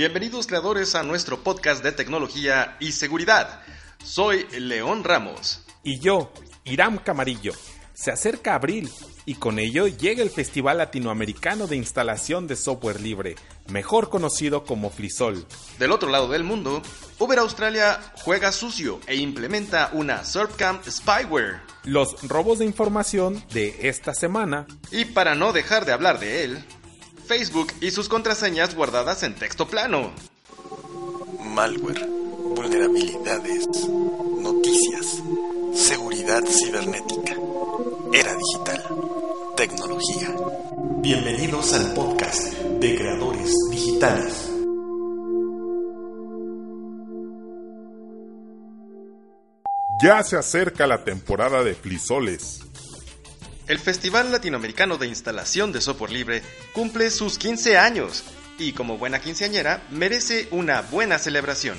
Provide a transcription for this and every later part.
Bienvenidos creadores a nuestro podcast de tecnología y seguridad. Soy León Ramos. Y yo, Iram Camarillo. Se acerca abril y con ello llega el Festival Latinoamericano de Instalación de Software Libre, mejor conocido como FLISOL. Del otro lado del mundo, Uber Australia juega sucio e implementa una SERPCAM spyware. Los robos de información de esta semana. Y para no dejar de hablar de él, Facebook y sus contraseñas guardadas en texto plano. Malware, vulnerabilidades, noticias, seguridad cibernética, era digital, tecnología. Bienvenidos al podcast de creadores digitales. Ya se acerca la temporada de flisoles. El Festival Latinoamericano de Instalación de Software Libre cumple sus 15 años y como buena quinceañera merece una buena celebración.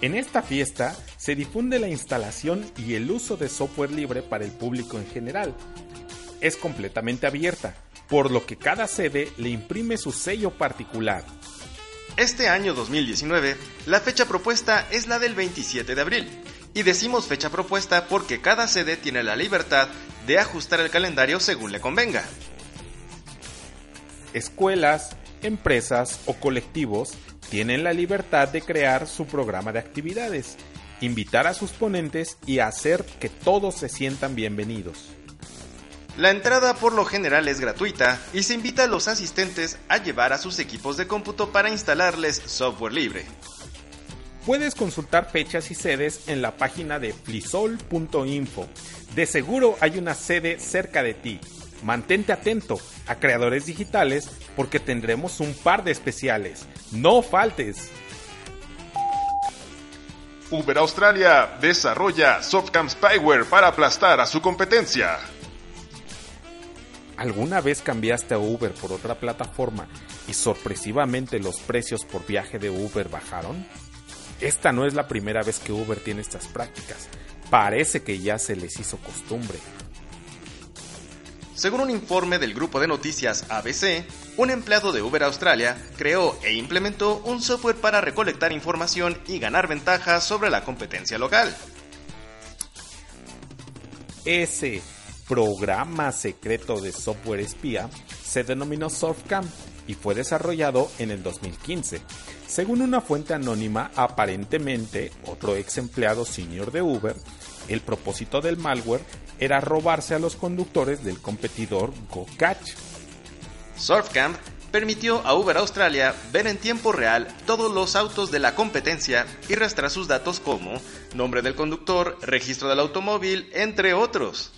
En esta fiesta se difunde la instalación y el uso de software libre para el público en general. Es completamente abierta, por lo que cada sede le imprime su sello particular. Este año 2019, la fecha propuesta es la del 27 de abril, y decimos fecha propuesta porque cada sede tiene la libertad de ajustar el calendario según le convenga. Escuelas, empresas o colectivos tienen la libertad de crear su programa de actividades, invitar a sus ponentes y hacer que todos se sientan bienvenidos. La entrada por lo general es gratuita y se invita a los asistentes a llevar a sus equipos de cómputo para instalarles software libre. Puedes consultar fechas y sedes en la página de flisol.info. De seguro hay una sede cerca de ti. Mantente atento a creadores digitales porque tendremos un par de especiales. No faltes. Uber Australia desarrolla Softcam Spyware para aplastar a su competencia. ¿Alguna vez cambiaste a Uber por otra plataforma y sorpresivamente los precios por viaje de Uber bajaron? Esta no es la primera vez que Uber tiene estas prácticas. Parece que ya se les hizo costumbre. Según un informe del grupo de noticias ABC, un empleado de Uber Australia creó e implementó un software para recolectar información y ganar ventajas sobre la competencia local. Ese programa secreto de software espía se denominó SoftCam y fue desarrollado en el 2015. Según una fuente anónima, aparentemente otro ex empleado senior de Uber, el propósito del malware era robarse a los conductores del competidor GoCatch. Surfcamp permitió a Uber Australia ver en tiempo real todos los autos de la competencia y rastrear sus datos como nombre del conductor, registro del automóvil, entre otros.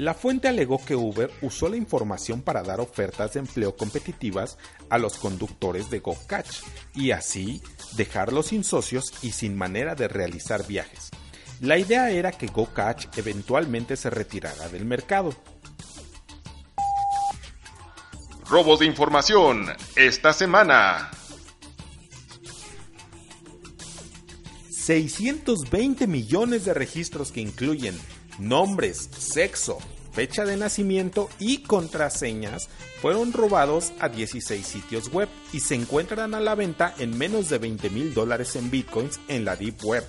La fuente alegó que Uber usó la información para dar ofertas de empleo competitivas a los conductores de GoCatch y así dejarlos sin socios y sin manera de realizar viajes. La idea era que GoCatch eventualmente se retirara del mercado. Robos de información esta semana. 620 millones de registros que incluyen nombres, sexo, fecha de nacimiento y contraseñas fueron robados a 16 sitios web y se encuentran a la venta en menos de 20 mil dólares en bitcoins en la Deep Web.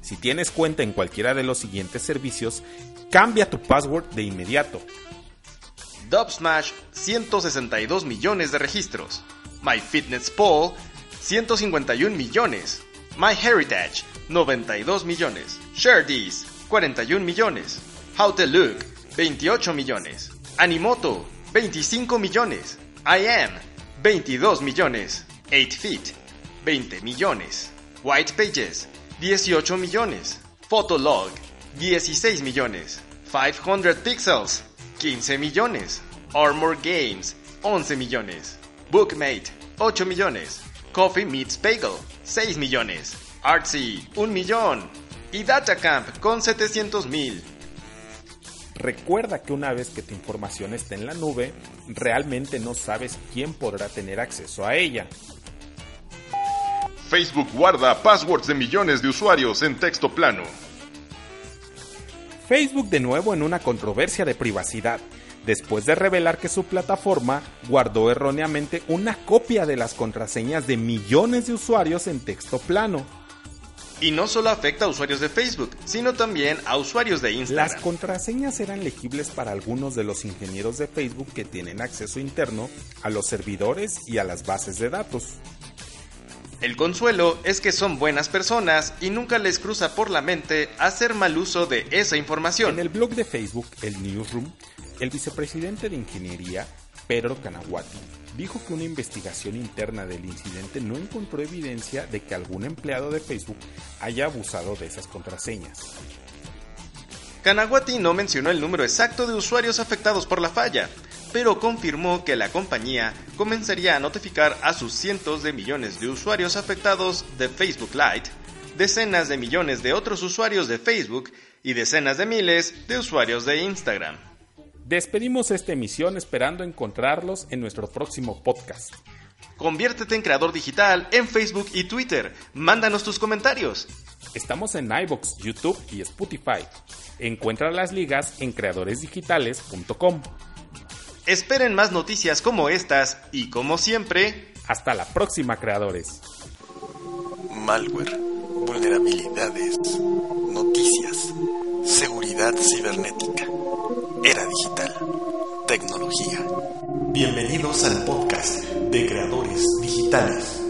Si tienes cuenta en cualquiera de los siguientes servicios, cambia tu password de inmediato. Dubsmash 162 millones de registros. MyFitnessPal 151 millones. MyHeritage 92 millones. ShareThis 41 millones. How to Look, 28 millones. Animoto, 25 millones. I Am, 22 millones. 8 Feet, 20 millones. White Pages, 18 millones. Photolog, 16 millones. 500 Pixels, 15 millones. Armor Games, 11 millones. Bookmate, 8 millones. Coffee Meets Bagel, 6 millones. Artsy, 1 millón. Y Datacamp con 700 mil. Recuerda que una vez que tu información está en la nube, realmente no sabes quién podrá tener acceso a ella. Facebook guarda passwords de millones de usuarios en texto plano. Facebook de nuevo en una controversia de privacidad, después de revelar que su plataforma guardó erróneamente una copia de las contraseñas de millones de usuarios en texto plano. Y no solo afecta a usuarios de Facebook, sino también a usuarios de Instagram. Las contraseñas eran legibles para algunos de los ingenieros de Facebook que tienen acceso interno a los servidores y a las bases de datos. El consuelo es que son buenas personas y nunca les cruza por la mente hacer mal uso de esa información. En el blog de Facebook, el Newsroom, el vicepresidente de Ingeniería, Pedro Canaguati, dijo que una investigación interna del incidente no encontró evidencia de que algún empleado de Facebook haya abusado de esas contraseñas. Canaguati no mencionó el número exacto de usuarios afectados por la falla, pero confirmó que la compañía comenzaría a notificar a sus cientos de millones de usuarios afectados de Facebook Lite, decenas de millones de otros usuarios de Facebook y decenas de miles de usuarios de Instagram. Despedimos esta emisión esperando encontrarlos en nuestro próximo podcast. Conviértete en creador digital en Facebook y Twitter. Mándanos tus comentarios. Estamos en iBox, YouTube y Spotify. Encuentra las ligas en creadoresdigitales.com. Esperen más noticias como estas y como siempre, hasta la próxima creadores. Malware, vulnerabilidades, noticias, seguridad cibernética, era digital, tecnología. Bienvenidos al podcast de creadores digitales.